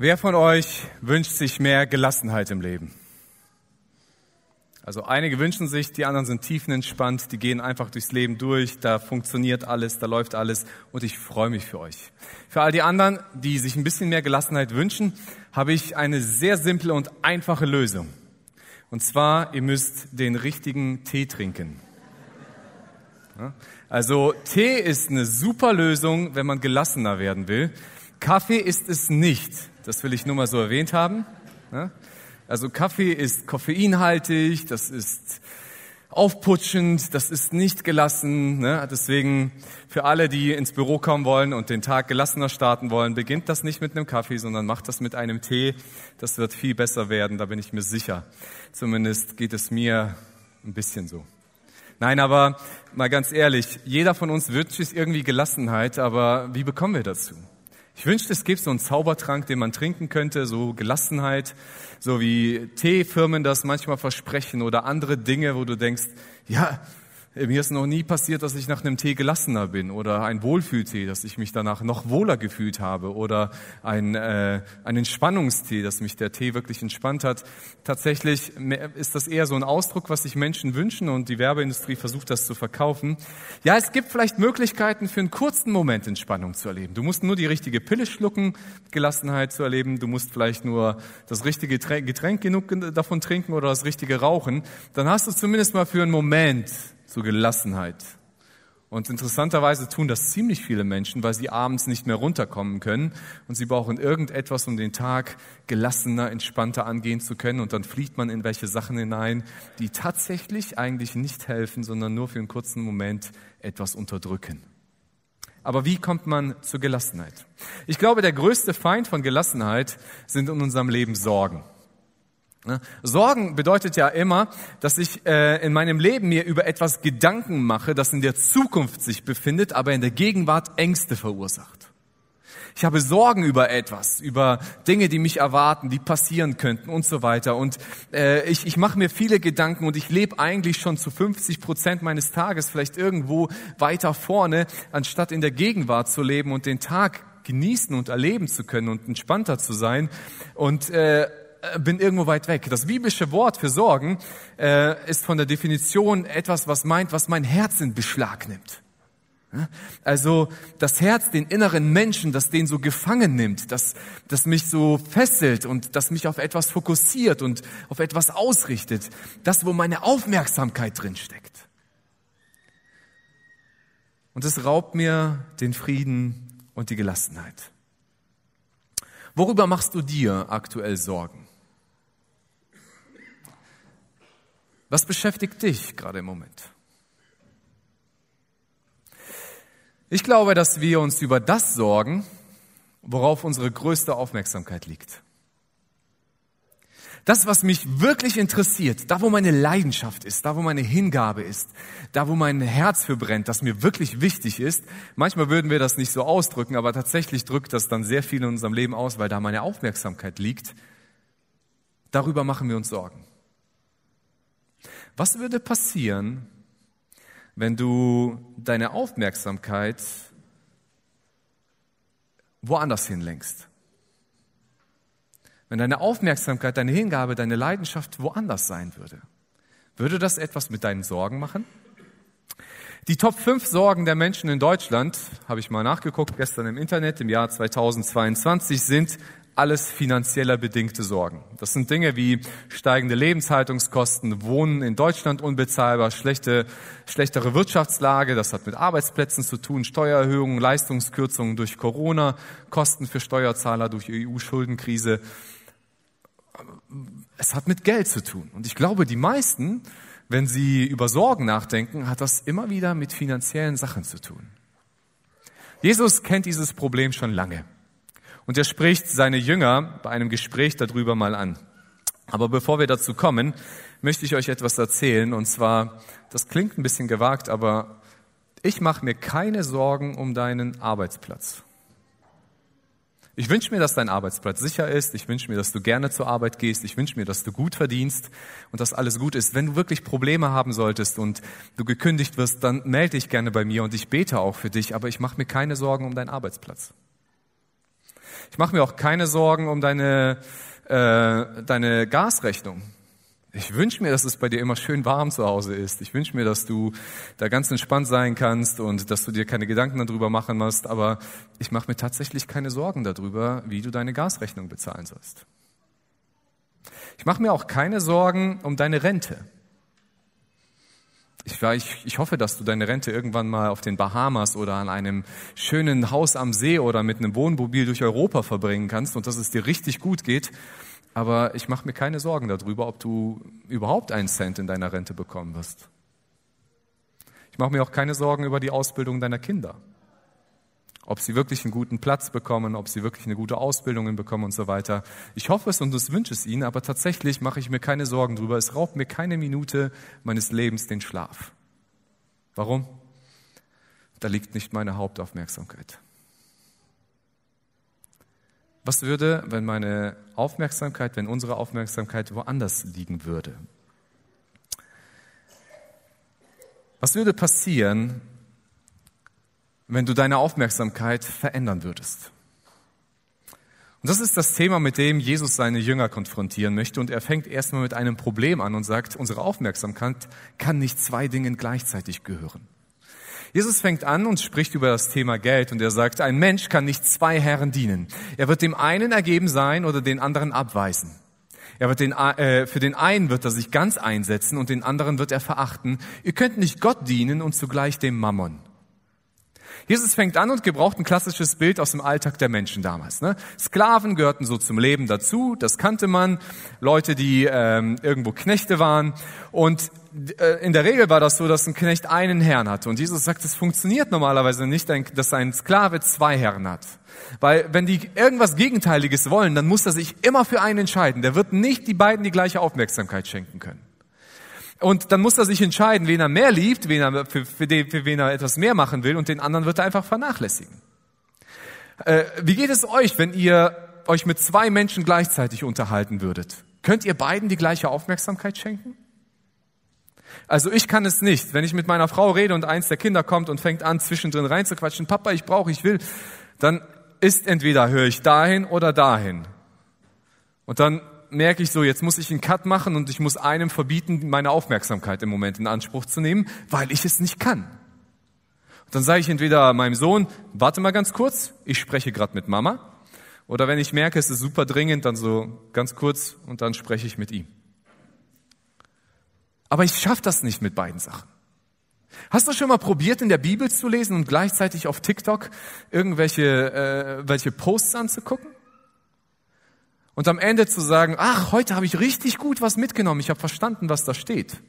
Wer von euch wünscht sich mehr Gelassenheit im Leben? Also einige wünschen sich, die anderen sind tiefenentspannt, die gehen einfach durchs Leben durch, da funktioniert alles, da läuft alles und ich freue mich für euch. Für all die anderen, die sich ein bisschen mehr Gelassenheit wünschen, habe ich eine sehr simple und einfache Lösung. Und zwar, ihr müsst den richtigen Tee trinken. Also Tee ist eine super Lösung, wenn man gelassener werden will. Kaffee ist es nicht. Das will ich nur mal so erwähnt haben. Also Kaffee ist koffeinhaltig, das ist aufputschend, das ist nicht gelassen. Deswegen für alle, die ins Büro kommen wollen und den Tag gelassener starten wollen, beginnt das nicht mit einem Kaffee, sondern macht das mit einem Tee. Das wird viel besser werden, da bin ich mir sicher. Zumindest geht es mir ein bisschen so. Nein, aber mal ganz ehrlich, jeder von uns wünscht sich irgendwie Gelassenheit, aber wie bekommen wir dazu? Ich wünschte, es gibt so einen Zaubertrank, den man trinken könnte, so Gelassenheit, so wie Teefirmen das manchmal versprechen oder andere Dinge, wo du denkst, ja, mir ist noch nie passiert, dass ich nach einem Tee gelassener bin oder ein Wohlfühltee, dass ich mich danach noch wohler gefühlt habe oder ein, äh, ein Entspannungstee, dass mich der Tee wirklich entspannt hat. Tatsächlich ist das eher so ein Ausdruck, was sich Menschen wünschen und die Werbeindustrie versucht das zu verkaufen. Ja, es gibt vielleicht Möglichkeiten für einen kurzen Moment Entspannung zu erleben. Du musst nur die richtige Pille schlucken, Gelassenheit zu erleben. Du musst vielleicht nur das richtige Getränk genug davon trinken oder das richtige rauchen. Dann hast du zumindest mal für einen Moment zur Gelassenheit. Und interessanterweise tun das ziemlich viele Menschen, weil sie abends nicht mehr runterkommen können und sie brauchen irgendetwas, um den Tag gelassener, entspannter angehen zu können. Und dann flieht man in welche Sachen hinein, die tatsächlich eigentlich nicht helfen, sondern nur für einen kurzen Moment etwas unterdrücken. Aber wie kommt man zur Gelassenheit? Ich glaube, der größte Feind von Gelassenheit sind in unserem Leben Sorgen. Ne? Sorgen bedeutet ja immer, dass ich äh, in meinem Leben mir über etwas Gedanken mache, das in der Zukunft sich befindet, aber in der Gegenwart Ängste verursacht. Ich habe Sorgen über etwas, über Dinge, die mich erwarten, die passieren könnten und so weiter. Und äh, ich, ich mache mir viele Gedanken und ich lebe eigentlich schon zu 50 Prozent meines Tages vielleicht irgendwo weiter vorne, anstatt in der Gegenwart zu leben und den Tag genießen und erleben zu können und entspannter zu sein. Und äh, bin irgendwo weit weg. Das biblische Wort für Sorgen äh, ist von der Definition etwas, was meint, was mein Herz in Beschlag nimmt. Also das Herz, den inneren Menschen, das den so gefangen nimmt, das, das mich so fesselt und das mich auf etwas fokussiert und auf etwas ausrichtet. Das, wo meine Aufmerksamkeit drin steckt. Und es raubt mir den Frieden und die Gelassenheit. Worüber machst du dir aktuell Sorgen? Was beschäftigt dich gerade im Moment? Ich glaube, dass wir uns über das sorgen, worauf unsere größte Aufmerksamkeit liegt. Das, was mich wirklich interessiert, da wo meine Leidenschaft ist, da wo meine Hingabe ist, da wo mein Herz für brennt, das mir wirklich wichtig ist. Manchmal würden wir das nicht so ausdrücken, aber tatsächlich drückt das dann sehr viel in unserem Leben aus, weil da meine Aufmerksamkeit liegt. Darüber machen wir uns Sorgen. Was würde passieren, wenn du deine Aufmerksamkeit woanders hinlenkst? Wenn deine Aufmerksamkeit, deine Hingabe, deine Leidenschaft woanders sein würde? Würde das etwas mit deinen Sorgen machen? Die Top 5 Sorgen der Menschen in Deutschland, habe ich mal nachgeguckt gestern im Internet, im Jahr 2022 sind alles finanzieller bedingte Sorgen. Das sind Dinge wie steigende Lebenshaltungskosten, Wohnen in Deutschland unbezahlbar, schlechte, schlechtere Wirtschaftslage, das hat mit Arbeitsplätzen zu tun, Steuererhöhungen, Leistungskürzungen durch Corona, Kosten für Steuerzahler durch EU-Schuldenkrise. Es hat mit Geld zu tun. Und ich glaube, die meisten, wenn sie über Sorgen nachdenken, hat das immer wieder mit finanziellen Sachen zu tun. Jesus kennt dieses Problem schon lange. Und er spricht seine Jünger bei einem Gespräch darüber mal an. Aber bevor wir dazu kommen, möchte ich euch etwas erzählen. Und zwar, das klingt ein bisschen gewagt, aber ich mache mir keine Sorgen um deinen Arbeitsplatz. Ich wünsche mir, dass dein Arbeitsplatz sicher ist. Ich wünsche mir, dass du gerne zur Arbeit gehst. Ich wünsche mir, dass du gut verdienst und dass alles gut ist. Wenn du wirklich Probleme haben solltest und du gekündigt wirst, dann melde dich gerne bei mir und ich bete auch für dich. Aber ich mache mir keine Sorgen um deinen Arbeitsplatz. Ich mache mir auch keine Sorgen um deine, äh, deine Gasrechnung. Ich wünsche mir, dass es bei dir immer schön warm zu Hause ist. Ich wünsche mir, dass du da ganz entspannt sein kannst und dass du dir keine Gedanken darüber machen musst. Aber ich mache mir tatsächlich keine Sorgen darüber, wie du deine Gasrechnung bezahlen sollst. Ich mache mir auch keine Sorgen um deine Rente. Ich, ich, ich hoffe, dass du deine Rente irgendwann mal auf den Bahamas oder an einem schönen Haus am See oder mit einem Wohnmobil durch Europa verbringen kannst und dass es dir richtig gut geht. Aber ich mache mir keine Sorgen darüber, ob du überhaupt einen Cent in deiner Rente bekommen wirst. Ich mache mir auch keine Sorgen über die Ausbildung deiner Kinder. Ob sie wirklich einen guten Platz bekommen, ob sie wirklich eine gute Ausbildung bekommen und so weiter. Ich hoffe es und es wünsche es ihnen, aber tatsächlich mache ich mir keine Sorgen darüber. Es raubt mir keine Minute meines Lebens den Schlaf. Warum? Da liegt nicht meine Hauptaufmerksamkeit. Was würde, wenn meine Aufmerksamkeit, wenn unsere Aufmerksamkeit woanders liegen würde? Was würde passieren, wenn du deine Aufmerksamkeit verändern würdest? Und das ist das Thema, mit dem Jesus seine Jünger konfrontieren möchte. Und er fängt erstmal mit einem Problem an und sagt, unsere Aufmerksamkeit kann nicht zwei Dingen gleichzeitig gehören. Jesus fängt an und spricht über das Thema Geld und er sagt, ein Mensch kann nicht zwei Herren dienen. Er wird dem einen ergeben sein oder den anderen abweisen. Er wird den, äh, für den einen wird er sich ganz einsetzen und den anderen wird er verachten. Ihr könnt nicht Gott dienen und zugleich dem Mammon. Jesus fängt an und gebraucht ein klassisches Bild aus dem Alltag der Menschen damals. Ne? Sklaven gehörten so zum Leben dazu, das kannte man. Leute, die ähm, irgendwo Knechte waren. Und äh, in der Regel war das so, dass ein Knecht einen Herrn hatte. Und Jesus sagt, es funktioniert normalerweise nicht, dass ein Sklave zwei Herren hat. Weil wenn die irgendwas Gegenteiliges wollen, dann muss er sich immer für einen entscheiden. Der wird nicht die beiden die gleiche Aufmerksamkeit schenken können. Und dann muss er sich entscheiden, wen er mehr liebt, wen er, für, für, den, für wen er etwas mehr machen will und den anderen wird er einfach vernachlässigen. Äh, wie geht es euch, wenn ihr euch mit zwei Menschen gleichzeitig unterhalten würdet? Könnt ihr beiden die gleiche Aufmerksamkeit schenken? Also ich kann es nicht. Wenn ich mit meiner Frau rede und eins der Kinder kommt und fängt an, zwischendrin reinzuquatschen, Papa, ich brauche, ich will, dann ist entweder höre ich dahin oder dahin. Und dann merke ich so, jetzt muss ich einen Cut machen und ich muss einem verbieten, meine Aufmerksamkeit im Moment in Anspruch zu nehmen, weil ich es nicht kann. Und dann sage ich entweder meinem Sohn, warte mal ganz kurz, ich spreche gerade mit Mama. Oder wenn ich merke, es ist super dringend, dann so ganz kurz und dann spreche ich mit ihm. Aber ich schaffe das nicht mit beiden Sachen. Hast du schon mal probiert, in der Bibel zu lesen und gleichzeitig auf TikTok irgendwelche äh, welche Posts anzugucken? Und am Ende zu sagen, ach, heute habe ich richtig gut was mitgenommen, ich habe verstanden, was da steht.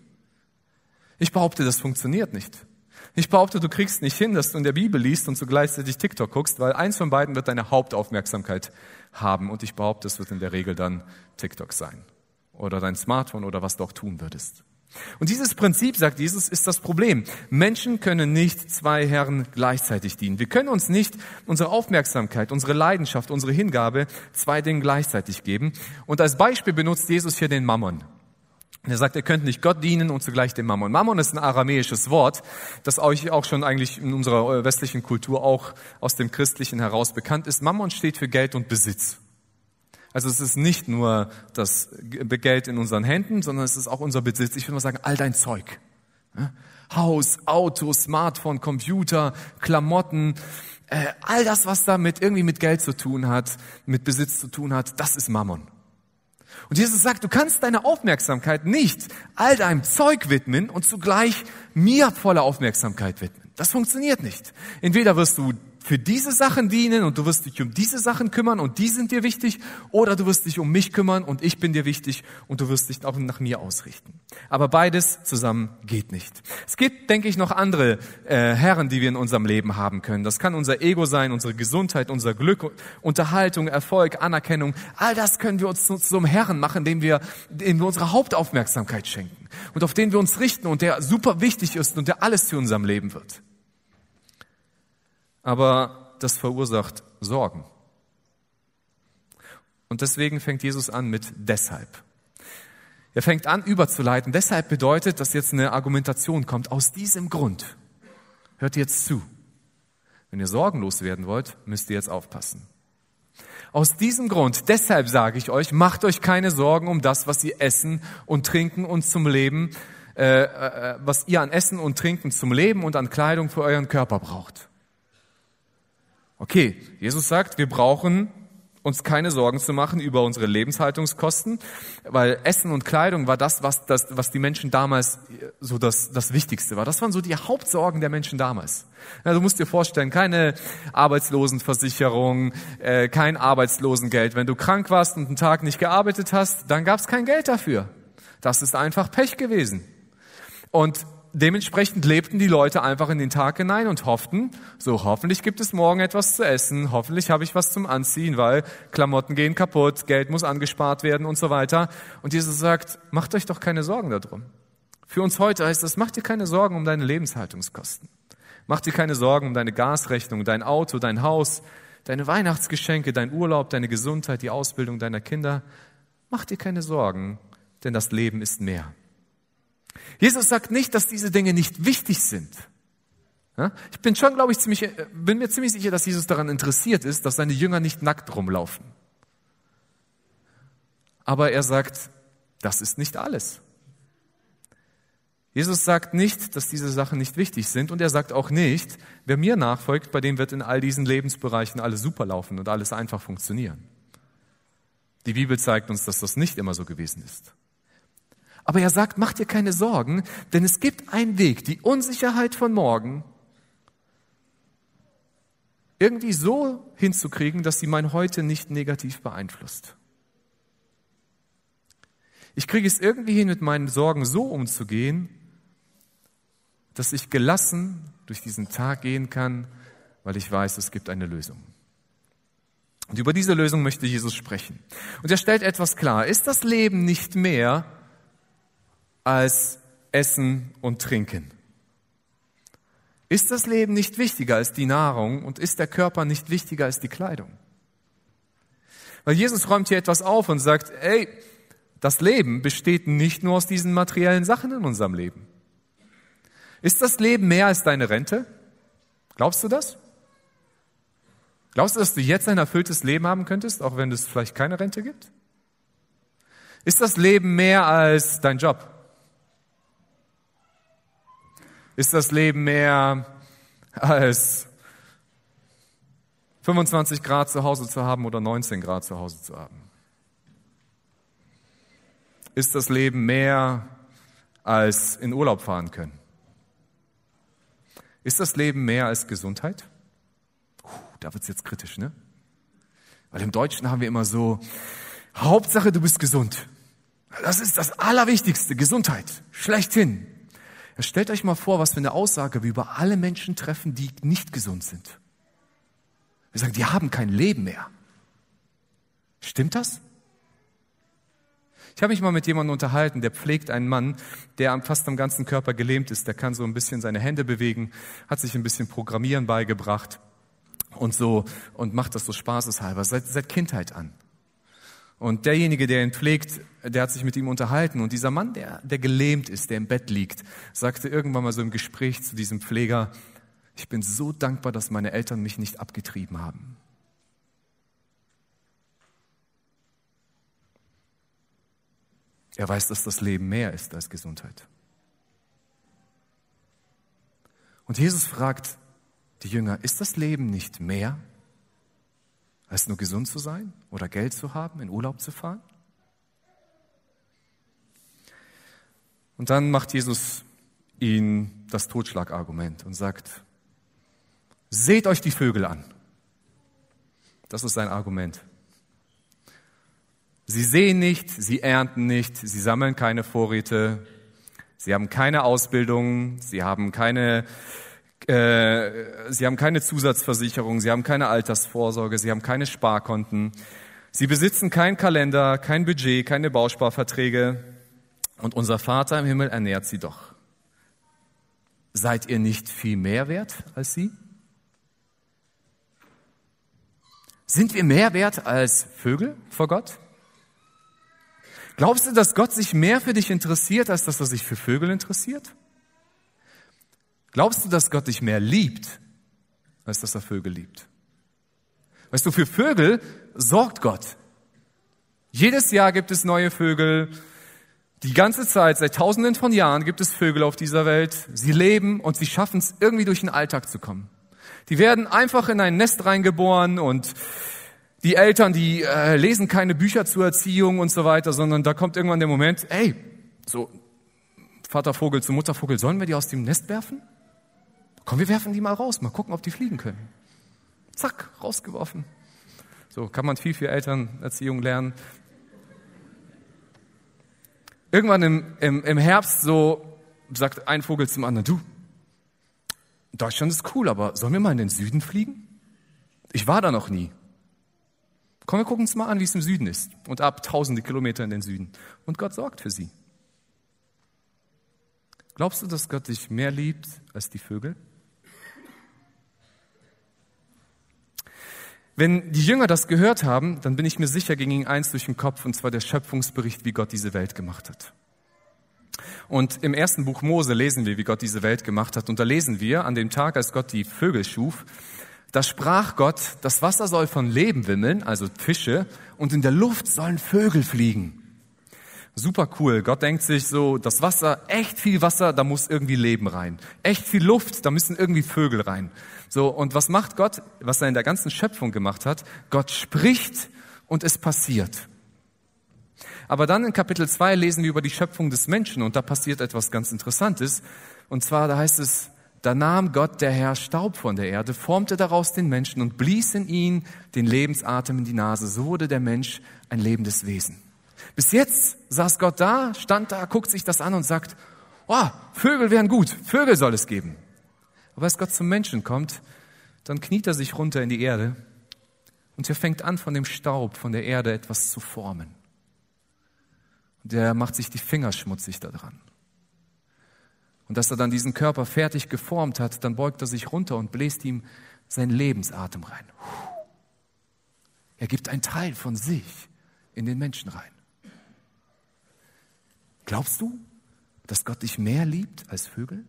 Ich behaupte, das funktioniert nicht. Ich behaupte, du kriegst nicht hin, dass du in der Bibel liest und zugleich TikTok guckst, weil eins von beiden wird deine Hauptaufmerksamkeit haben und ich behaupte, es wird in der Regel dann TikTok sein oder dein Smartphone oder was du auch tun würdest. Und dieses Prinzip, sagt Jesus, ist das Problem. Menschen können nicht zwei Herren gleichzeitig dienen. Wir können uns nicht unsere Aufmerksamkeit, unsere Leidenschaft, unsere Hingabe zwei Dingen gleichzeitig geben. Und als Beispiel benutzt Jesus hier den Mammon. Er sagt, ihr könnt nicht Gott dienen und zugleich dem Mammon. Mammon ist ein aramäisches Wort, das euch auch schon eigentlich in unserer westlichen Kultur auch aus dem Christlichen heraus bekannt ist. Mammon steht für Geld und Besitz. Also es ist nicht nur das Geld in unseren Händen, sondern es ist auch unser Besitz. Ich würde mal sagen, all dein Zeug. Haus, Auto, Smartphone, Computer, Klamotten, äh, all das, was da mit irgendwie mit Geld zu tun hat, mit Besitz zu tun hat, das ist Mammon. Und Jesus sagt, du kannst deine Aufmerksamkeit nicht all deinem Zeug widmen und zugleich mir volle Aufmerksamkeit widmen. Das funktioniert nicht. Entweder wirst du für diese Sachen dienen und du wirst dich um diese Sachen kümmern und die sind dir wichtig oder du wirst dich um mich kümmern und ich bin dir wichtig und du wirst dich auch nach mir ausrichten. Aber beides zusammen geht nicht. Es gibt, denke ich, noch andere äh, Herren, die wir in unserem Leben haben können. Das kann unser Ego sein, unsere Gesundheit, unser Glück, Unterhaltung, Erfolg, Anerkennung. All das können wir uns zu, zu einem Herren machen, dem wir, dem wir unsere Hauptaufmerksamkeit schenken und auf den wir uns richten und der super wichtig ist und der alles zu unserem Leben wird aber das verursacht Sorgen. Und deswegen fängt Jesus an mit deshalb. Er fängt an überzuleiten. Deshalb bedeutet, dass jetzt eine Argumentation kommt. Aus diesem Grund. Hört jetzt zu. Wenn ihr sorgenlos werden wollt, müsst ihr jetzt aufpassen. Aus diesem Grund, deshalb sage ich euch, macht euch keine Sorgen um das, was ihr essen und trinken und zum Leben, äh, äh, was ihr an Essen und Trinken zum Leben und an Kleidung für euren Körper braucht. Okay, Jesus sagt, wir brauchen uns keine Sorgen zu machen über unsere Lebenshaltungskosten, weil Essen und Kleidung war das, was, das, was die Menschen damals so das, das Wichtigste war. Das waren so die Hauptsorgen der Menschen damals. Ja, du musst dir vorstellen, keine Arbeitslosenversicherung, äh, kein Arbeitslosengeld. Wenn du krank warst und einen Tag nicht gearbeitet hast, dann gab es kein Geld dafür. Das ist einfach Pech gewesen. Und dementsprechend lebten die Leute einfach in den Tag hinein und hofften, so hoffentlich gibt es morgen etwas zu essen, hoffentlich habe ich was zum Anziehen, weil Klamotten gehen kaputt, Geld muss angespart werden und so weiter. Und Jesus sagt, macht euch doch keine Sorgen darum. Für uns heute heißt das, macht dir keine Sorgen um deine Lebenshaltungskosten. Mach dir keine Sorgen um deine Gasrechnung, dein Auto, dein Haus, deine Weihnachtsgeschenke, dein Urlaub, deine Gesundheit, die Ausbildung deiner Kinder. Mach dir keine Sorgen, denn das Leben ist mehr. Jesus sagt nicht, dass diese Dinge nicht wichtig sind. Ich bin schon, glaube ich, ziemlich, äh, bin mir ziemlich sicher, dass Jesus daran interessiert ist, dass seine Jünger nicht nackt rumlaufen. Aber er sagt, das ist nicht alles. Jesus sagt nicht, dass diese Sachen nicht wichtig sind und er sagt auch nicht, wer mir nachfolgt, bei dem wird in all diesen Lebensbereichen alles super laufen und alles einfach funktionieren. Die Bibel zeigt uns, dass das nicht immer so gewesen ist. Aber er sagt, mach dir keine Sorgen, denn es gibt einen Weg, die Unsicherheit von morgen irgendwie so hinzukriegen, dass sie mein Heute nicht negativ beeinflusst. Ich kriege es irgendwie hin, mit meinen Sorgen so umzugehen, dass ich gelassen durch diesen Tag gehen kann, weil ich weiß, es gibt eine Lösung. Und über diese Lösung möchte Jesus sprechen. Und er stellt etwas klar. Ist das Leben nicht mehr als Essen und Trinken? Ist das Leben nicht wichtiger als die Nahrung und ist der Körper nicht wichtiger als die Kleidung? Weil Jesus räumt hier etwas auf und sagt, ey, das Leben besteht nicht nur aus diesen materiellen Sachen in unserem Leben. Ist das Leben mehr als deine Rente? Glaubst du das? Glaubst du, dass du jetzt ein erfülltes Leben haben könntest, auch wenn es vielleicht keine Rente gibt? Ist das Leben mehr als dein Job? Ist das Leben mehr als 25 Grad zu Hause zu haben oder 19 Grad zu Hause zu haben? Ist das Leben mehr als in Urlaub fahren können? Ist das Leben mehr als Gesundheit? Puh, da wird's jetzt kritisch, ne? Weil im Deutschen haben wir immer so, Hauptsache du bist gesund. Das ist das Allerwichtigste, Gesundheit. Schlechthin. Stellt euch mal vor, was für eine Aussage wir über alle Menschen treffen, die nicht gesund sind. Wir sagen, die haben kein Leben mehr. Stimmt das? Ich habe mich mal mit jemandem unterhalten, der pflegt einen Mann, der fast am ganzen Körper gelähmt ist. Der kann so ein bisschen seine Hände bewegen, hat sich ein bisschen Programmieren beigebracht und so und macht das so spaßeshalber seit, seit Kindheit an. Und derjenige, der ihn pflegt, der hat sich mit ihm unterhalten. Und dieser Mann, der, der gelähmt ist, der im Bett liegt, sagte irgendwann mal so im Gespräch zu diesem Pfleger, ich bin so dankbar, dass meine Eltern mich nicht abgetrieben haben. Er weiß, dass das Leben mehr ist als Gesundheit. Und Jesus fragt die Jünger, ist das Leben nicht mehr als nur gesund zu sein oder Geld zu haben, in Urlaub zu fahren? Und dann macht Jesus ihnen das Totschlagargument und sagt, seht euch die Vögel an. Das ist sein Argument. Sie sehen nicht, sie ernten nicht, sie sammeln keine Vorräte, sie haben keine Ausbildung, sie haben keine äh, sie haben keine Zusatzversicherung, sie haben keine Altersvorsorge, sie haben keine Sparkonten, sie besitzen keinen Kalender, kein Budget, keine Bausparverträge und unser Vater im Himmel ernährt sie doch. Seid ihr nicht viel mehr wert als sie? Sind wir mehr wert als Vögel vor Gott? Glaubst du, dass Gott sich mehr für dich interessiert, als dass er sich für Vögel interessiert? Glaubst du, dass Gott dich mehr liebt, als dass er Vögel liebt? Weißt du, für Vögel sorgt Gott. Jedes Jahr gibt es neue Vögel. Die ganze Zeit, seit tausenden von Jahren gibt es Vögel auf dieser Welt. Sie leben und sie schaffen es, irgendwie durch den Alltag zu kommen. Die werden einfach in ein Nest reingeboren und die Eltern, die äh, lesen keine Bücher zur Erziehung und so weiter, sondern da kommt irgendwann der Moment, ey, so Vatervogel zu Muttervogel, sollen wir die aus dem Nest werfen? Komm, wir werfen die mal raus, mal gucken, ob die fliegen können. Zack, rausgeworfen. So kann man viel für Elternerziehung lernen. Irgendwann im, im, im Herbst so sagt ein Vogel zum anderen, du, Deutschland ist cool, aber sollen wir mal in den Süden fliegen? Ich war da noch nie. Komm, wir gucken uns mal an, wie es im Süden ist. Und ab tausende Kilometer in den Süden. Und Gott sorgt für sie. Glaubst du, dass Gott dich mehr liebt als die Vögel? Wenn die Jünger das gehört haben, dann bin ich mir sicher, ging ihnen eins durch den Kopf, und zwar der Schöpfungsbericht, wie Gott diese Welt gemacht hat. Und im ersten Buch Mose lesen wir, wie Gott diese Welt gemacht hat. Und da lesen wir, an dem Tag, als Gott die Vögel schuf, da sprach Gott, das Wasser soll von Leben wimmeln, also Fische, und in der Luft sollen Vögel fliegen. Super cool. Gott denkt sich so, das Wasser, echt viel Wasser, da muss irgendwie Leben rein. Echt viel Luft, da müssen irgendwie Vögel rein. So, und was macht Gott? Was er in der ganzen Schöpfung gemacht hat? Gott spricht und es passiert. Aber dann in Kapitel 2 lesen wir über die Schöpfung des Menschen und da passiert etwas ganz Interessantes. Und zwar, da heißt es, da nahm Gott der Herr Staub von der Erde, formte daraus den Menschen und blies in ihn den Lebensatem in die Nase. So wurde der Mensch ein lebendes Wesen. Bis jetzt saß Gott da, stand da, guckt sich das an und sagt, oh, Vögel wären gut, Vögel soll es geben. Aber als Gott zum Menschen kommt, dann kniet er sich runter in die Erde und er fängt an, von dem Staub, von der Erde etwas zu formen. Und er macht sich die Finger schmutzig daran. Und dass er dann diesen Körper fertig geformt hat, dann beugt er sich runter und bläst ihm seinen Lebensatem rein. Er gibt einen Teil von sich in den Menschen rein. Glaubst du, dass Gott dich mehr liebt als Vögel?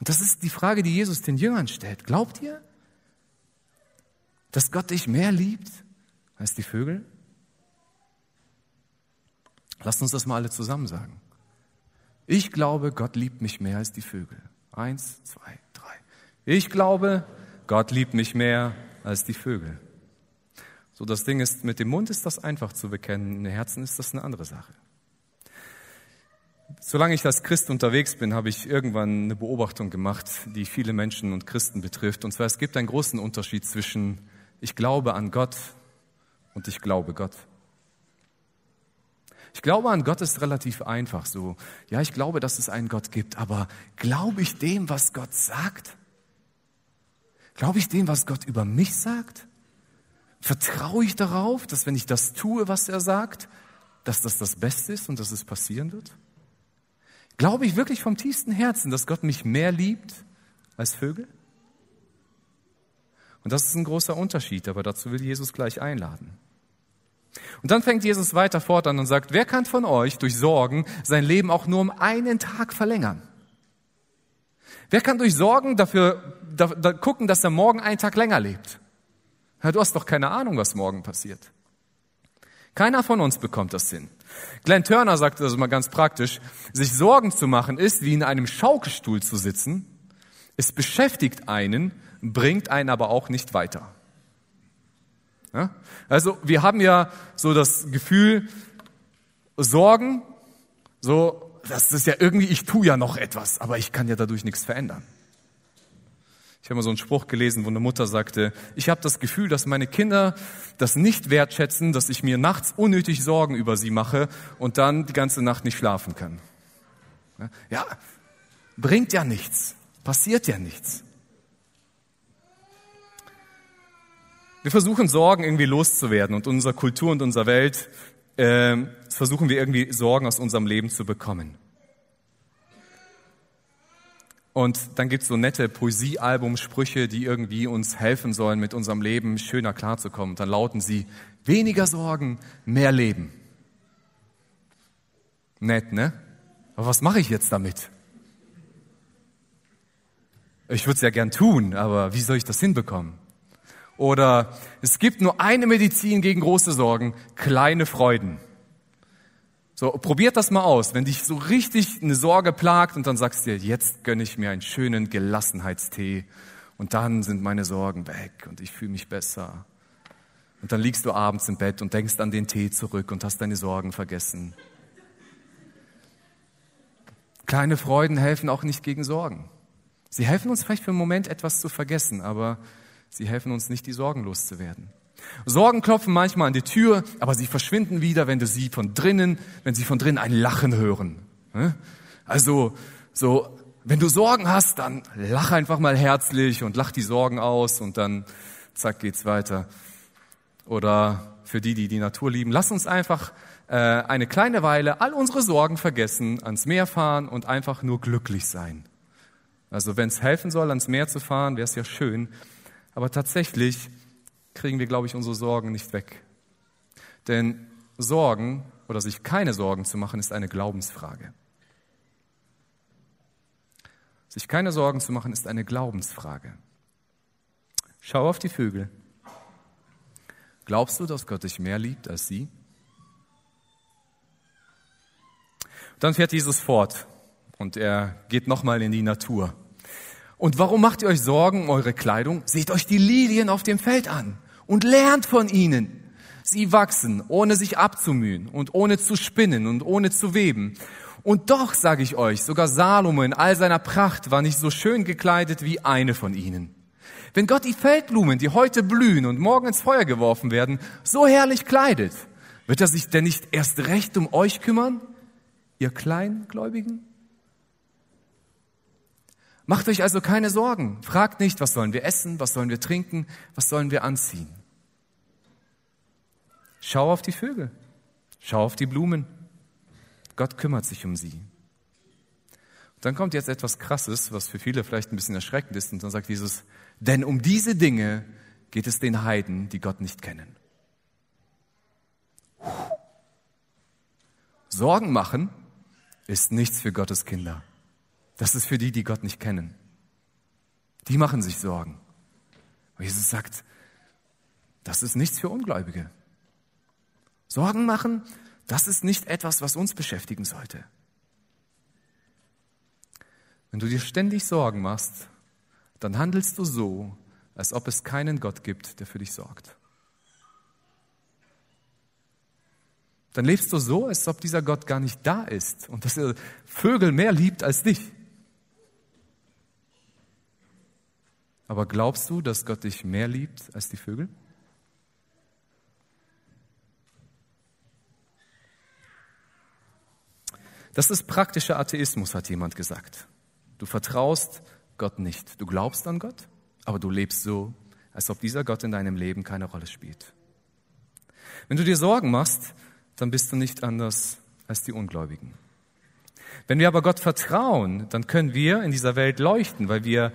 Und das ist die Frage, die Jesus den Jüngern stellt. Glaubt ihr, dass Gott dich mehr liebt als die Vögel? Lasst uns das mal alle zusammen sagen. Ich glaube, Gott liebt mich mehr als die Vögel. Eins, zwei, drei. Ich glaube, Gott liebt mich mehr als die Vögel. So, das Ding ist, mit dem Mund ist das einfach zu bekennen, im Herzen ist das eine andere Sache. Solange ich als Christ unterwegs bin, habe ich irgendwann eine Beobachtung gemacht, die viele Menschen und Christen betrifft. Und zwar, es gibt einen großen Unterschied zwischen ich glaube an Gott und ich glaube Gott. Ich glaube an Gott ist relativ einfach so. Ja, ich glaube, dass es einen Gott gibt, aber glaube ich dem, was Gott sagt? Glaube ich dem, was Gott über mich sagt? Vertraue ich darauf, dass wenn ich das tue, was er sagt, dass das das Beste ist und dass es passieren wird? Glaube ich wirklich vom tiefsten Herzen, dass Gott mich mehr liebt als Vögel? Und das ist ein großer Unterschied, aber dazu will Jesus gleich einladen. Und dann fängt Jesus weiter fort an und sagt, wer kann von euch durch Sorgen sein Leben auch nur um einen Tag verlängern? Wer kann durch Sorgen dafür da, da gucken, dass er morgen einen Tag länger lebt? Ja, du hast doch keine Ahnung, was morgen passiert. Keiner von uns bekommt das hin. Glenn Turner sagt das mal ganz praktisch, sich Sorgen zu machen ist wie in einem Schaukelstuhl zu sitzen. Es beschäftigt einen, bringt einen aber auch nicht weiter. Ja? Also wir haben ja so das Gefühl, Sorgen, so, das ist ja irgendwie, ich tue ja noch etwas, aber ich kann ja dadurch nichts verändern. Ich habe mal so einen Spruch gelesen, wo eine Mutter sagte, ich habe das Gefühl, dass meine Kinder das nicht wertschätzen, dass ich mir nachts unnötig Sorgen über sie mache und dann die ganze Nacht nicht schlafen kann. Ja, bringt ja nichts, passiert ja nichts. Wir versuchen Sorgen irgendwie loszuwerden und unserer Kultur und unserer Welt äh, versuchen wir irgendwie Sorgen aus unserem Leben zu bekommen. Und dann gibt's so nette Poesiealbumsprüche, die irgendwie uns helfen sollen, mit unserem Leben schöner klarzukommen. Dann lauten sie, weniger Sorgen, mehr Leben. Nett, ne? Aber was mache ich jetzt damit? Ich würde es ja gern tun, aber wie soll ich das hinbekommen? Oder es gibt nur eine Medizin gegen große Sorgen, kleine Freuden. So, probiert das mal aus. Wenn dich so richtig eine Sorge plagt und dann sagst du dir, jetzt gönne ich mir einen schönen Gelassenheitstee und dann sind meine Sorgen weg und ich fühle mich besser. Und dann liegst du abends im Bett und denkst an den Tee zurück und hast deine Sorgen vergessen. Kleine Freuden helfen auch nicht gegen Sorgen. Sie helfen uns vielleicht für einen Moment etwas zu vergessen, aber sie helfen uns nicht, die Sorgen loszuwerden. Sorgen klopfen manchmal an die Tür, aber sie verschwinden wieder, wenn du sie von drinnen, wenn sie von drinnen ein Lachen hören. Also, so, wenn du Sorgen hast, dann lach einfach mal herzlich und lach die Sorgen aus und dann zack geht's weiter. Oder für die, die die Natur lieben, lass uns einfach äh, eine kleine Weile all unsere Sorgen vergessen, ans Meer fahren und einfach nur glücklich sein. Also wenn es helfen soll, ans Meer zu fahren, wäre es ja schön. Aber tatsächlich kriegen wir, glaube ich, unsere Sorgen nicht weg. Denn Sorgen oder sich keine Sorgen zu machen, ist eine Glaubensfrage. Sich keine Sorgen zu machen, ist eine Glaubensfrage. Schau auf die Vögel. Glaubst du, dass Gott dich mehr liebt als sie? Dann fährt Jesus fort und er geht nochmal in die Natur. Und warum macht ihr euch Sorgen um eure Kleidung? Seht euch die Lilien auf dem Feld an und lernt von ihnen. Sie wachsen, ohne sich abzumühen und ohne zu spinnen und ohne zu weben. Und doch, sage ich euch, sogar Salomo in all seiner Pracht war nicht so schön gekleidet wie eine von ihnen. Wenn Gott die Feldblumen, die heute blühen und morgen ins Feuer geworfen werden, so herrlich kleidet, wird er sich denn nicht erst recht um euch kümmern, ihr Kleingläubigen? Macht euch also keine Sorgen. Fragt nicht, was sollen wir essen, was sollen wir trinken, was sollen wir anziehen. Schau auf die Vögel, schau auf die Blumen. Gott kümmert sich um sie. dann kommt jetzt etwas Krasses, was für viele vielleicht ein bisschen erschreckend ist. Und dann sagt Jesus, denn um diese Dinge geht es den Heiden, die Gott nicht kennen. Sorgen machen ist nichts für Gottes Kinder. Das ist für die, die Gott nicht kennen. Die machen sich Sorgen. Und Jesus sagt, das ist nichts für Ungläubige. Sorgen machen, das ist nicht etwas, was uns beschäftigen sollte. Wenn du dir ständig Sorgen machst, dann handelst du so, als ob es keinen Gott gibt, der für dich sorgt. Dann lebst du so, als ob dieser Gott gar nicht da ist und dass er Vögel mehr liebt als dich. Aber glaubst du, dass Gott dich mehr liebt als die Vögel? Das ist praktischer Atheismus, hat jemand gesagt. Du vertraust Gott nicht. Du glaubst an Gott, aber du lebst so, als ob dieser Gott in deinem Leben keine Rolle spielt. Wenn du dir Sorgen machst, dann bist du nicht anders als die Ungläubigen. Wenn wir aber Gott vertrauen, dann können wir in dieser Welt leuchten, weil wir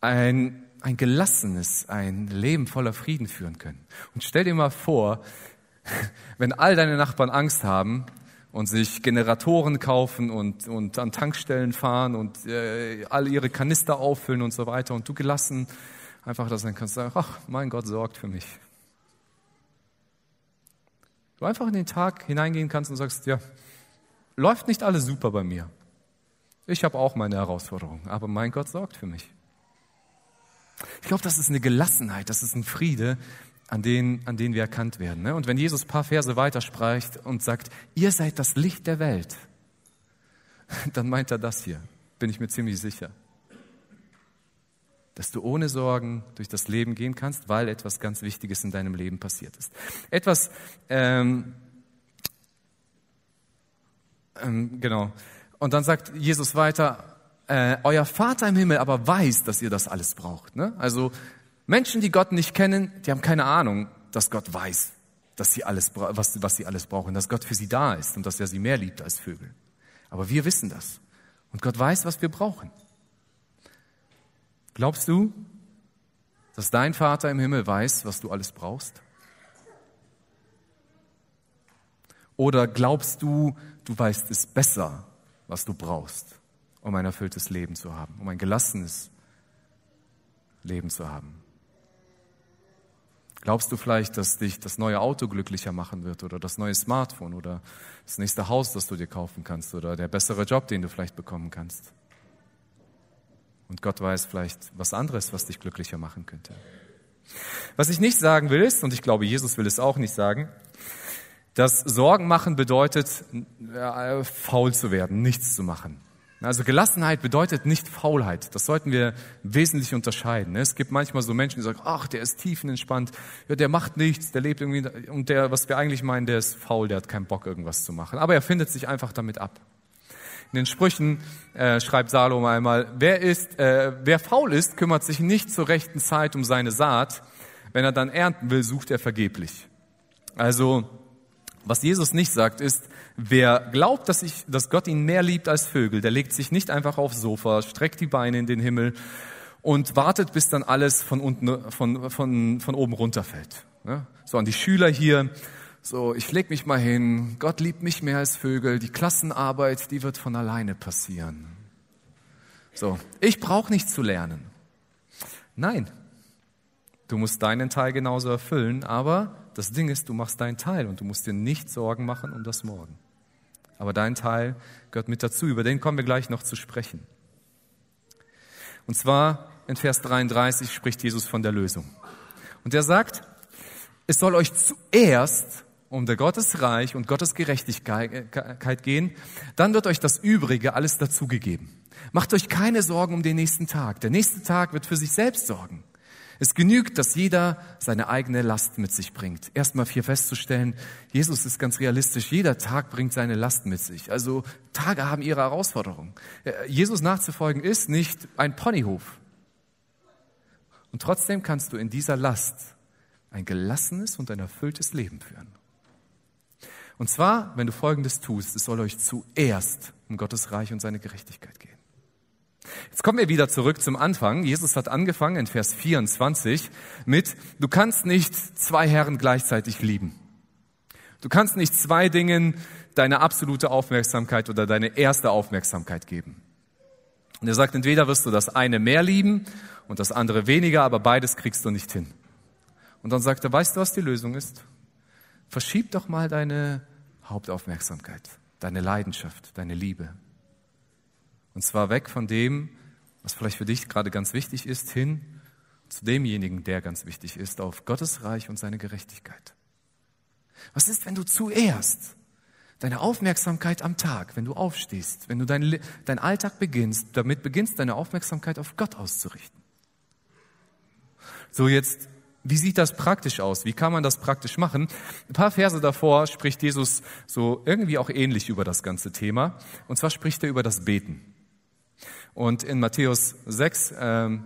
ein, ein gelassenes, ein Leben voller Frieden führen können. Und stell dir mal vor, wenn all deine Nachbarn Angst haben und sich Generatoren kaufen und, und an Tankstellen fahren und äh, alle ihre Kanister auffüllen und so weiter und du gelassen einfach das dann kannst sagen, ach, mein Gott sorgt für mich. Du einfach in den Tag hineingehen kannst und sagst, ja, läuft nicht alles super bei mir. Ich habe auch meine Herausforderungen, aber mein Gott sorgt für mich. Ich glaube, das ist eine Gelassenheit, das ist ein Friede, an den, an den wir erkannt werden. Ne? Und wenn Jesus ein paar Verse weiterspricht und sagt, ihr seid das Licht der Welt, dann meint er das hier, bin ich mir ziemlich sicher. Dass du ohne Sorgen durch das Leben gehen kannst, weil etwas ganz Wichtiges in deinem Leben passiert ist. Etwas, ähm, ähm, genau. Und dann sagt Jesus weiter, äh, euer Vater im Himmel aber weiß, dass ihr das alles braucht. Ne? Also Menschen, die Gott nicht kennen, die haben keine Ahnung, dass Gott weiß, dass sie alles, was, was sie alles brauchen, dass Gott für sie da ist und dass er sie mehr liebt als Vögel. Aber wir wissen das. Und Gott weiß, was wir brauchen. Glaubst du, dass dein Vater im Himmel weiß, was du alles brauchst? Oder glaubst du, du weißt es besser, was du brauchst? Um ein erfülltes Leben zu haben, um ein gelassenes, Leben zu haben? Glaubst du vielleicht, dass dich das neue Auto glücklicher machen wird oder das neue Smartphone oder das nächste Haus, das du dir kaufen kannst oder der bessere Job, den du vielleicht bekommen kannst? Und Gott weiß vielleicht was anderes, was dich glücklicher machen könnte. Was ich nicht sagen will ist, und ich glaube, Jesus will es auch nicht sagen, dass Sorgen machen bedeutet, äh, faul zu werden, nichts zu machen. Also Gelassenheit bedeutet nicht Faulheit. Das sollten wir wesentlich unterscheiden. Es gibt manchmal so Menschen, die sagen, ach, der ist tiefenentspannt, ja, der macht nichts, der lebt irgendwie, und der, was wir eigentlich meinen, der ist faul, der hat keinen Bock, irgendwas zu machen. Aber er findet sich einfach damit ab. In den Sprüchen äh, schreibt Salomo einmal, wer ist, äh, wer faul ist, kümmert sich nicht zur rechten Zeit um seine Saat. Wenn er dann ernten will, sucht er vergeblich. Also, was Jesus nicht sagt, ist, Wer glaubt, dass, ich, dass Gott ihn mehr liebt als Vögel, der legt sich nicht einfach aufs Sofa, streckt die Beine in den Himmel und wartet, bis dann alles von unten, von, von, von oben runterfällt. So an die Schüler hier, so ich leg mich mal hin, Gott liebt mich mehr als Vögel, die Klassenarbeit, die wird von alleine passieren. So, ich brauche nicht zu lernen. Nein, du musst deinen Teil genauso erfüllen, aber das Ding ist, du machst deinen Teil und du musst dir nicht Sorgen machen um das Morgen. Aber dein Teil gehört mit dazu. Über den kommen wir gleich noch zu sprechen. Und zwar in Vers 33 spricht Jesus von der Lösung. Und er sagt, es soll euch zuerst um der Gottesreich und Gottes Gerechtigkeit gehen, dann wird euch das Übrige alles dazugegeben. Macht euch keine Sorgen um den nächsten Tag. Der nächste Tag wird für sich selbst sorgen. Es genügt, dass jeder seine eigene Last mit sich bringt. Erstmal hier festzustellen, Jesus ist ganz realistisch. Jeder Tag bringt seine Last mit sich. Also Tage haben ihre Herausforderungen. Äh, Jesus nachzufolgen ist nicht ein Ponyhof. Und trotzdem kannst du in dieser Last ein gelassenes und ein erfülltes Leben führen. Und zwar, wenn du Folgendes tust, es soll euch zuerst um Gottes Reich und seine Gerechtigkeit gehen. Jetzt kommen wir wieder zurück zum Anfang. Jesus hat angefangen in Vers 24 mit, du kannst nicht zwei Herren gleichzeitig lieben. Du kannst nicht zwei Dingen deine absolute Aufmerksamkeit oder deine erste Aufmerksamkeit geben. Und er sagt, entweder wirst du das eine mehr lieben und das andere weniger, aber beides kriegst du nicht hin. Und dann sagt er, weißt du, was die Lösung ist? Verschieb doch mal deine Hauptaufmerksamkeit, deine Leidenschaft, deine Liebe. Und zwar weg von dem, was vielleicht für dich gerade ganz wichtig ist, hin zu demjenigen, der ganz wichtig ist, auf Gottes Reich und seine Gerechtigkeit. Was ist, wenn du zuerst deine Aufmerksamkeit am Tag, wenn du aufstehst, wenn du deinen dein Alltag beginnst, damit beginnst, deine Aufmerksamkeit auf Gott auszurichten? So jetzt wie sieht das praktisch aus? Wie kann man das praktisch machen? Ein paar Verse davor spricht Jesus so irgendwie auch ähnlich über das ganze Thema. Und zwar spricht er über das Beten. Und in Matthäus 6, ähm,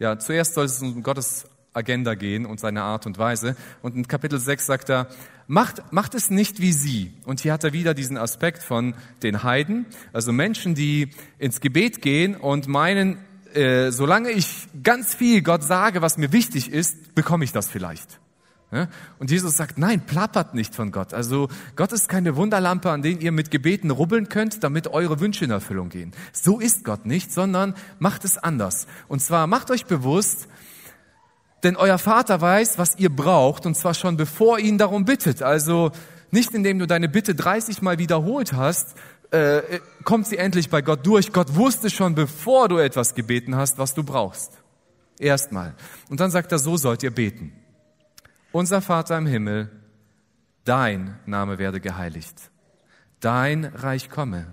ja, zuerst soll es um Gottes Agenda gehen und seine Art und Weise. Und in Kapitel 6 sagt er, macht, macht es nicht wie sie. Und hier hat er wieder diesen Aspekt von den Heiden, also Menschen, die ins Gebet gehen und meinen, äh, solange ich ganz viel Gott sage, was mir wichtig ist, bekomme ich das vielleicht. Und Jesus sagt, nein, plappert nicht von Gott. Also Gott ist keine Wunderlampe, an denen ihr mit Gebeten rubbeln könnt, damit eure Wünsche in Erfüllung gehen. So ist Gott nicht, sondern macht es anders. Und zwar macht euch bewusst, denn euer Vater weiß, was ihr braucht, und zwar schon bevor ihr ihn darum bittet. Also nicht indem du deine Bitte 30 Mal wiederholt hast, äh, kommt sie endlich bei Gott durch. Gott wusste schon, bevor du etwas gebeten hast, was du brauchst. Erstmal. Und dann sagt er, so sollt ihr beten. Unser Vater im Himmel, dein Name werde geheiligt, dein Reich komme,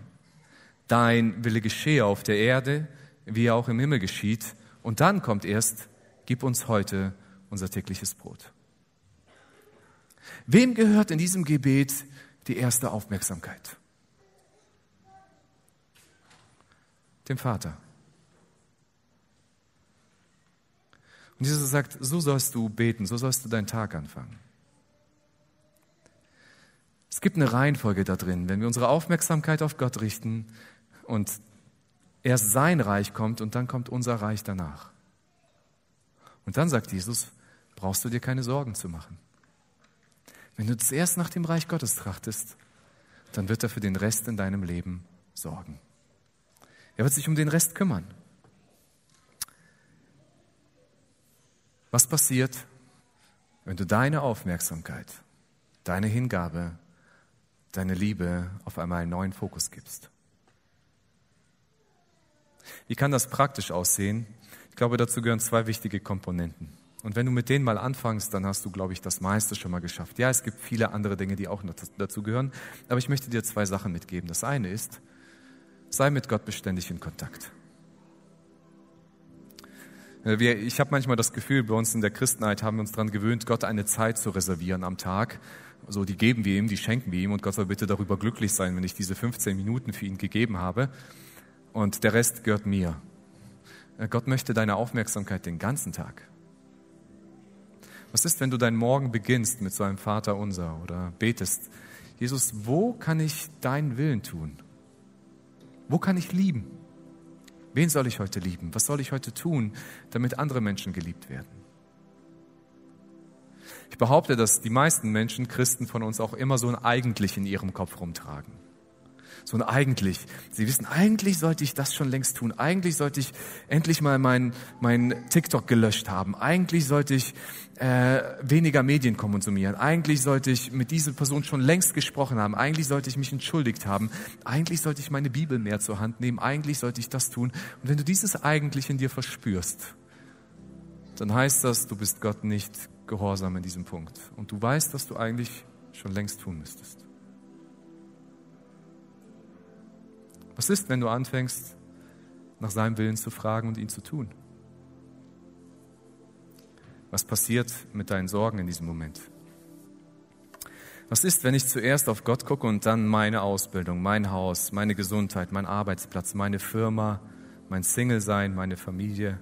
dein Wille geschehe auf der Erde, wie er auch im Himmel geschieht. Und dann kommt erst, gib uns heute unser tägliches Brot. Wem gehört in diesem Gebet die erste Aufmerksamkeit? Dem Vater. Und Jesus sagt, so sollst du beten, so sollst du deinen Tag anfangen. Es gibt eine Reihenfolge da drin, wenn wir unsere Aufmerksamkeit auf Gott richten und erst sein Reich kommt und dann kommt unser Reich danach. Und dann sagt Jesus, brauchst du dir keine Sorgen zu machen. Wenn du zuerst nach dem Reich Gottes trachtest, dann wird er für den Rest in deinem Leben sorgen. Er wird sich um den Rest kümmern. Was passiert, wenn du deine Aufmerksamkeit, deine Hingabe, deine Liebe auf einmal einen neuen Fokus gibst? Wie kann das praktisch aussehen? Ich glaube, dazu gehören zwei wichtige Komponenten. Und wenn du mit denen mal anfängst, dann hast du, glaube ich, das meiste schon mal geschafft. Ja, es gibt viele andere Dinge, die auch dazu gehören, aber ich möchte dir zwei Sachen mitgeben. Das eine ist, sei mit Gott beständig in Kontakt. Äh, ich habe manchmal das Gefühl, bei uns in der Christenheit haben wir uns daran gewöhnt, Gott eine Zeit zu reservieren am Tag. So, die geben wir ihm, die schenken wir ihm und Gott soll bitte darüber glücklich sein, wenn ich diese 15 Minuten für ihn gegeben habe. Und der Rest gehört mir. Äh, Gott möchte deine Aufmerksamkeit den ganzen Tag. Was ist, wenn du deinen Morgen beginnst mit so einem Vater unser oder betest? Jesus, wo kann ich deinen Willen tun? Wo kann ich lieben? Wen soll ich heute lieben? Was soll ich heute tun, damit andere Menschen geliebt werden? Ich behaupte, dass die meisten Menschen, Christen von uns, auch immer so ein Eigentlich in ihrem Kopf rumtragen so ein eigentlich. Sie wissen, eigentlich sollte ich das schon längst tun. Eigentlich sollte ich endlich mal mein, mein TikTok gelöscht haben. Eigentlich sollte ich äh, weniger Medien konsumieren. Eigentlich sollte ich mit dieser Person schon längst gesprochen haben. Eigentlich sollte ich mich entschuldigt haben. Eigentlich sollte ich meine Bibel mehr zur Hand nehmen. Eigentlich sollte ich das tun. Und wenn du dieses eigentlich in dir verspürst, dann heißt das, du bist Gott nicht gehorsam in diesem Punkt. Und du weißt, was du eigentlich schon längst tun müsstest. Was ist, wenn du anfängst, nach seinem Willen zu fragen und ihn zu tun? Was passiert mit deinen Sorgen in diesem Moment? Was ist, wenn ich zuerst auf Gott gucke und dann meine Ausbildung, mein Haus, meine Gesundheit, mein Arbeitsplatz, meine Firma, mein Single-Sein, meine Familie?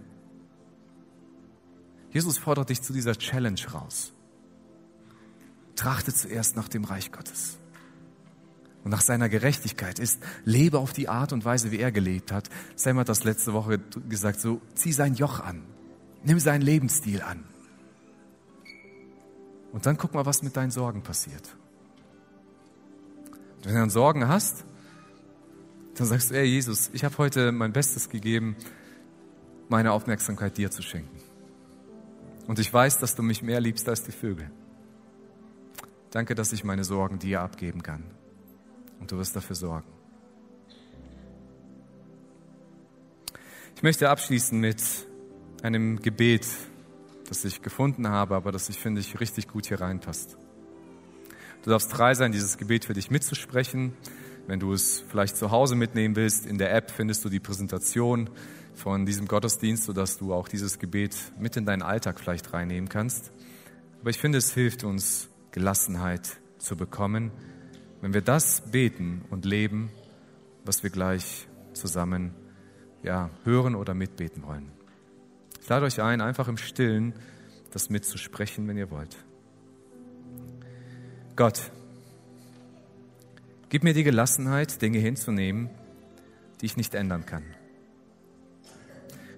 Jesus fordert dich zu dieser Challenge raus. Trachte zuerst nach dem Reich Gottes und nach seiner Gerechtigkeit ist, lebe auf die Art und Weise, wie er gelebt hat. Sam hat das letzte Woche gesagt, so zieh sein Joch an, nimm seinen Lebensstil an. Und dann guck mal, was mit deinen Sorgen passiert. Und wenn du dann Sorgen hast, dann sagst du, ey Jesus, ich habe heute mein Bestes gegeben, meine Aufmerksamkeit dir zu schenken. Und ich weiß, dass du mich mehr liebst als die Vögel. Danke, dass ich meine Sorgen dir abgeben kann und du wirst dafür sorgen. Ich möchte abschließen mit einem Gebet, das ich gefunden habe, aber das ich finde ich richtig gut hier reinpasst. Du darfst frei sein, dieses Gebet für dich mitzusprechen. Wenn du es vielleicht zu Hause mitnehmen willst, in der App findest du die Präsentation von diesem Gottesdienst, sodass du auch dieses Gebet mit in deinen Alltag vielleicht reinnehmen kannst. Aber ich finde, es hilft uns, Gelassenheit zu bekommen, wenn wir das beten und leben, was wir gleich zusammen ja, hören oder mitbeten wollen. Ich lade euch ein, einfach im Stillen das mitzusprechen, wenn ihr wollt. Gott, gib mir die Gelassenheit, Dinge hinzunehmen, die ich nicht ändern kann.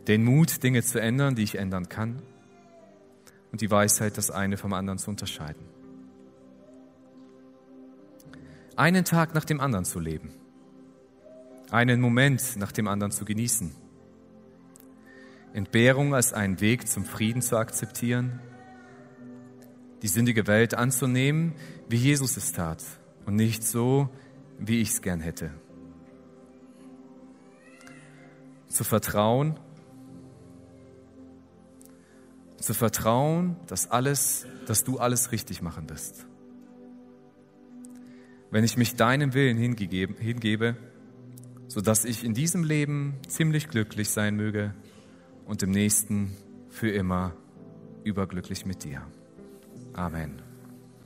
Den Mut, Dinge zu ändern, die ich ändern kann. Und die Weisheit, das eine vom anderen zu unterscheiden einen Tag nach dem anderen zu leben, einen Moment nach dem anderen zu genießen, Entbehrung als einen Weg zum Frieden zu akzeptieren, die sündige Welt anzunehmen, wie Jesus es tat und nicht so, wie ich es gern hätte. Zu vertrauen, zu vertrauen, dass alles, dass du alles richtig machen wirst wenn ich mich deinem Willen hingebe, sodass ich in diesem Leben ziemlich glücklich sein möge und im nächsten für immer überglücklich mit dir. Amen.